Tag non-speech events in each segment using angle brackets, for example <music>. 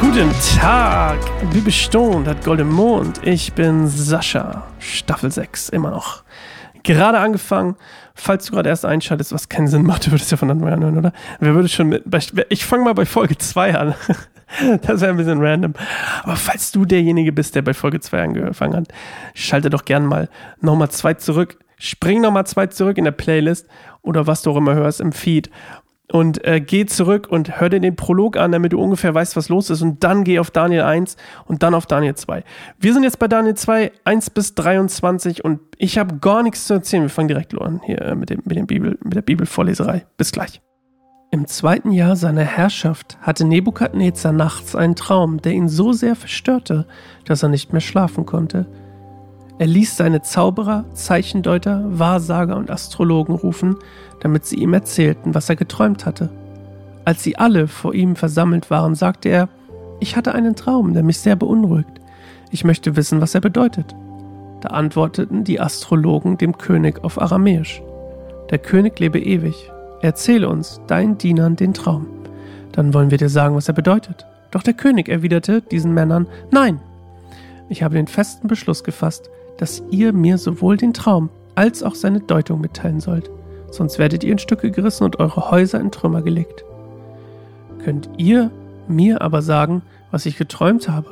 Guten Tag, wie bestund hat Golden Mond. Ich bin Sascha, Staffel 6, immer noch. Gerade angefangen. Falls du gerade erst einschaltest, was keinen Sinn macht, du würdest ja von Anfang an hören, oder? Wer würde schon mit. Ich fange mal bei Folge 2 an. <laughs> Das wäre ein bisschen random. Aber falls du derjenige bist, der bei Folge 2 angefangen hat, schalte doch gern mal nochmal zwei zurück. Spring nochmal zwei zurück in der Playlist oder was du auch immer hörst im Feed und äh, geh zurück und hör dir den Prolog an, damit du ungefähr weißt, was los ist. Und dann geh auf Daniel 1 und dann auf Daniel 2. Wir sind jetzt bei Daniel 2, 1 bis 23 und ich habe gar nichts zu erzählen. Wir fangen direkt an hier äh, mit, dem, mit, dem Bibel, mit der Bibelvorleserei. Bis gleich. Im zweiten Jahr seiner Herrschaft hatte Nebukadnezar nachts einen Traum, der ihn so sehr verstörte, dass er nicht mehr schlafen konnte. Er ließ seine Zauberer, Zeichendeuter, Wahrsager und Astrologen rufen, damit sie ihm erzählten, was er geträumt hatte. Als sie alle vor ihm versammelt waren, sagte er, ich hatte einen Traum, der mich sehr beunruhigt. Ich möchte wissen, was er bedeutet. Da antworteten die Astrologen dem König auf Aramäisch. Der König lebe ewig. Erzähle uns, deinen Dienern, den Traum. Dann wollen wir dir sagen, was er bedeutet. Doch der König erwiderte diesen Männern, nein. Ich habe den festen Beschluss gefasst, dass ihr mir sowohl den Traum als auch seine Deutung mitteilen sollt, sonst werdet ihr in Stücke gerissen und eure Häuser in Trümmer gelegt. Könnt ihr mir aber sagen, was ich geträumt habe,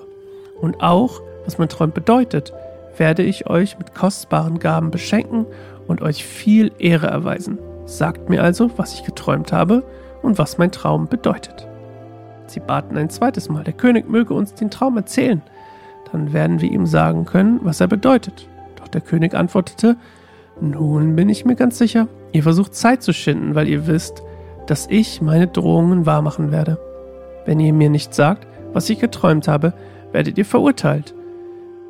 und auch, was mein Traum bedeutet, werde ich euch mit kostbaren Gaben beschenken und euch viel Ehre erweisen. Sagt mir also, was ich geträumt habe und was mein Traum bedeutet. Sie baten ein zweites Mal, der König möge uns den Traum erzählen, dann werden wir ihm sagen können, was er bedeutet. Doch der König antwortete, nun bin ich mir ganz sicher, ihr versucht Zeit zu schinden, weil ihr wisst, dass ich meine Drohungen wahrmachen werde. Wenn ihr mir nicht sagt, was ich geträumt habe, werdet ihr verurteilt.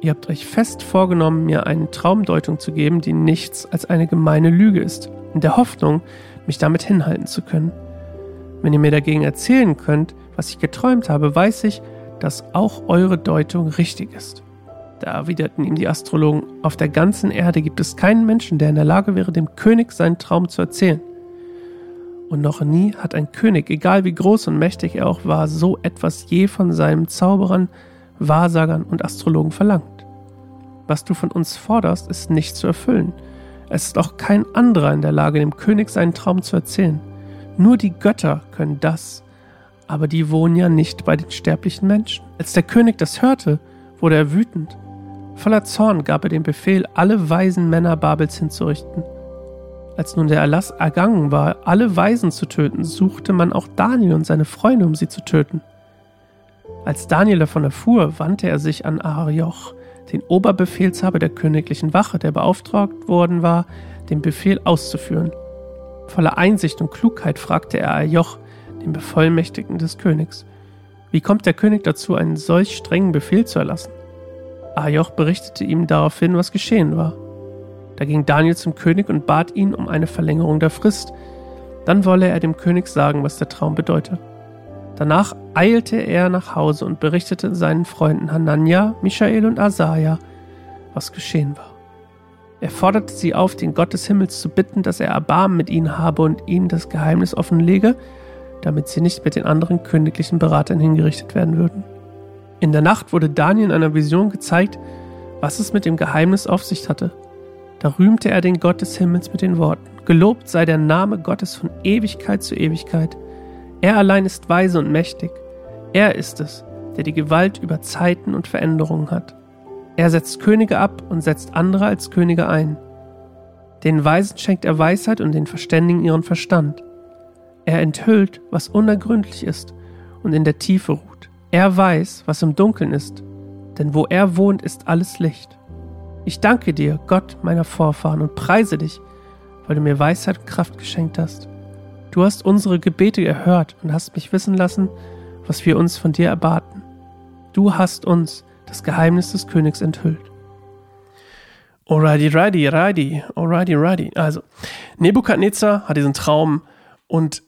Ihr habt euch fest vorgenommen, mir eine Traumdeutung zu geben, die nichts als eine gemeine Lüge ist, in der Hoffnung, mich damit hinhalten zu können. Wenn ihr mir dagegen erzählen könnt, was ich geträumt habe, weiß ich, dass auch eure Deutung richtig ist. Da erwiderten ihm die Astrologen, auf der ganzen Erde gibt es keinen Menschen, der in der Lage wäre, dem König seinen Traum zu erzählen. Und noch nie hat ein König, egal wie groß und mächtig er auch war, so etwas je von seinen Zauberern, Wahrsagern und Astrologen verlangt. Was du von uns forderst, ist nicht zu erfüllen. Es ist auch kein anderer in der Lage, dem König seinen Traum zu erzählen. Nur die Götter können das aber die wohnen ja nicht bei den sterblichen Menschen. Als der König das hörte, wurde er wütend. Voller Zorn gab er den Befehl, alle weisen Männer Babels hinzurichten. Als nun der Erlass ergangen war, alle Weisen zu töten, suchte man auch Daniel und seine Freunde, um sie zu töten. Als Daniel davon erfuhr, wandte er sich an Arioch, den Oberbefehlshaber der königlichen Wache, der beauftragt worden war, den Befehl auszuführen. Voller Einsicht und Klugheit fragte er Arioch, den Bevollmächtigten des Königs. Wie kommt der König dazu, einen solch strengen Befehl zu erlassen? Ajoch berichtete ihm daraufhin, was geschehen war. Da ging Daniel zum König und bat ihn um eine Verlängerung der Frist. Dann wolle er dem König sagen, was der Traum bedeute. Danach eilte er nach Hause und berichtete seinen Freunden Hanania, Michael und Asaja, was geschehen war. Er forderte sie auf, den Gott des Himmels zu bitten, dass er Erbarmen mit ihnen habe und ihnen das Geheimnis offenlege, damit sie nicht mit den anderen königlichen Beratern hingerichtet werden würden. In der Nacht wurde Daniel in einer Vision gezeigt, was es mit dem Geheimnis auf sich hatte. Da rühmte er den Gott des Himmels mit den Worten, Gelobt sei der Name Gottes von Ewigkeit zu Ewigkeit. Er allein ist weise und mächtig. Er ist es, der die Gewalt über Zeiten und Veränderungen hat. Er setzt Könige ab und setzt andere als Könige ein. Den Weisen schenkt er Weisheit und den Verständigen ihren Verstand. Er enthüllt, was unergründlich ist und in der Tiefe ruht. Er weiß, was im Dunkeln ist, denn wo er wohnt, ist alles Licht. Ich danke dir, Gott meiner Vorfahren, und preise dich, weil du mir Weisheit und Kraft geschenkt hast. Du hast unsere Gebete erhört und hast mich wissen lassen, was wir uns von dir erbaten. Du hast uns das Geheimnis des Königs enthüllt. Alrighty, righty, righty, alrighty, righty. Also, Nebukadnezar hat diesen Traum und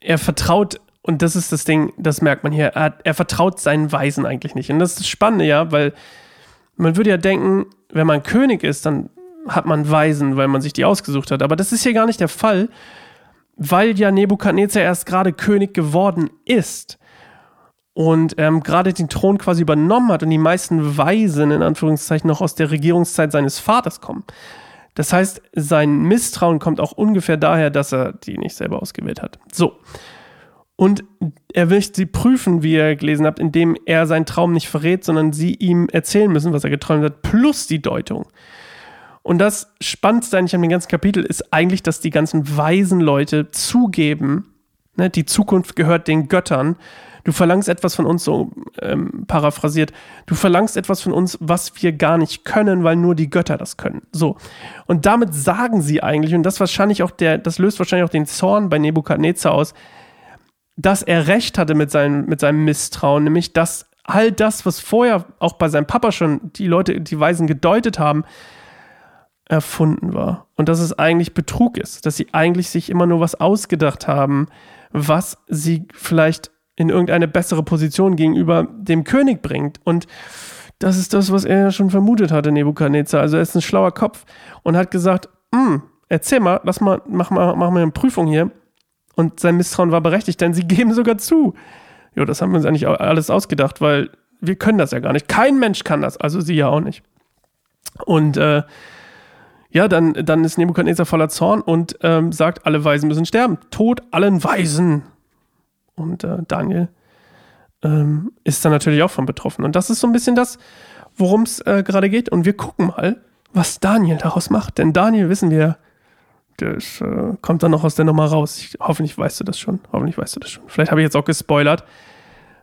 er vertraut, und das ist das Ding, das merkt man hier, er, er vertraut seinen Weisen eigentlich nicht. Und das ist das Spannende, ja, weil man würde ja denken, wenn man König ist, dann hat man Weisen, weil man sich die ausgesucht hat. Aber das ist hier gar nicht der Fall, weil ja Nebukadnezar erst gerade König geworden ist und ähm, gerade den Thron quasi übernommen hat und die meisten Weisen in Anführungszeichen noch aus der Regierungszeit seines Vaters kommen. Das heißt, sein Misstrauen kommt auch ungefähr daher, dass er die nicht selber ausgewählt hat. So. Und er will sie prüfen, wie ihr gelesen habt, indem er seinen Traum nicht verrät, sondern sie ihm erzählen müssen, was er geträumt hat, plus die Deutung. Und das Spannendste eigentlich an dem ganzen Kapitel ist eigentlich, dass die ganzen weisen Leute zugeben, ne, die Zukunft gehört den Göttern. Du verlangst etwas von uns, so ähm, paraphrasiert, du verlangst etwas von uns, was wir gar nicht können, weil nur die Götter das können. So. Und damit sagen sie eigentlich, und das wahrscheinlich auch der, das löst wahrscheinlich auch den Zorn bei Nebukadnezar aus, dass er recht hatte mit seinem, mit seinem Misstrauen, nämlich dass all das, was vorher auch bei seinem Papa schon die Leute, die Weisen gedeutet haben, erfunden war. Und dass es eigentlich Betrug ist, dass sie eigentlich sich immer nur was ausgedacht haben, was sie vielleicht in irgendeine bessere Position gegenüber dem König bringt. Und das ist das, was er ja schon vermutet hatte, Nebukadnezar. Also er ist ein schlauer Kopf und hat gesagt, hm, erzähl mal, lass mal, mach mal, mach mal eine Prüfung hier und sein Misstrauen war berechtigt, denn sie <laughs> geben sogar zu. Jo, das haben wir uns eigentlich alles ausgedacht, weil wir können das ja gar nicht. Kein Mensch kann das, also sie ja auch nicht. Und äh, ja, dann, dann ist Nebukadnezar voller Zorn und ähm, sagt, alle Weisen müssen sterben. Tod allen Weisen. Und äh, Daniel ähm, ist dann natürlich auch von betroffen. Und das ist so ein bisschen das, worum es äh, gerade geht. Und wir gucken mal, was Daniel daraus macht. Denn Daniel, wissen wir, das äh, kommt dann noch aus der Nummer raus. Ich, hoffentlich weißt du das schon. Hoffentlich weißt du das schon. Vielleicht habe ich jetzt auch gespoilert.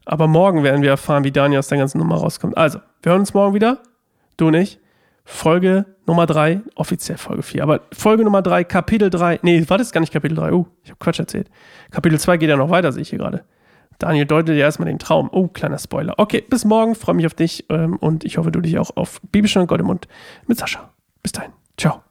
Aber morgen werden wir erfahren, wie Daniel aus der ganzen Nummer rauskommt. Also, wir hören uns morgen wieder. Du und ich. Folge Nummer 3, offiziell Folge 4, aber Folge Nummer 3, Kapitel 3. Nee, war das gar nicht Kapitel 3? Oh, ich habe Quatsch erzählt. Kapitel 2 geht ja noch weiter, sehe ich hier gerade. Daniel deutet ja erstmal den Traum. Oh, kleiner Spoiler. Okay, bis morgen. Freue mich auf dich ähm, und ich hoffe, du dich auch auf Bibelstunde Gott im Mund mit Sascha. Bis dahin. Ciao.